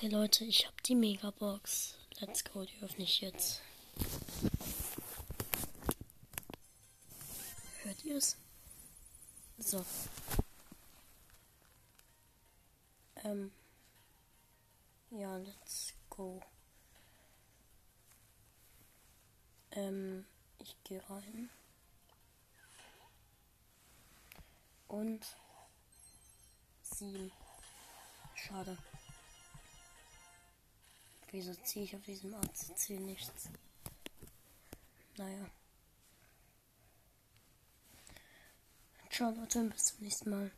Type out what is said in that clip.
Hey Leute, ich habe die Megabox. Let's go, die öffne ich jetzt. Hört ihr es? So. Ähm. Ja, let's go. Ähm, ich gehe rein. Und sieben. Schade. Wieso ziehe ich auf diesem ACC nichts? Naja. Ciao Leute, bis zum nächsten Mal.